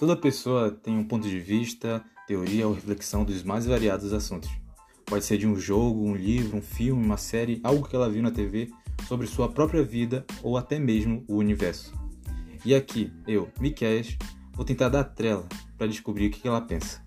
Toda pessoa tem um ponto de vista, teoria ou reflexão dos mais variados assuntos. Pode ser de um jogo, um livro, um filme, uma série, algo que ela viu na TV sobre sua própria vida ou até mesmo o universo. E aqui, eu, Miquel, vou tentar dar trela para descobrir o que ela pensa.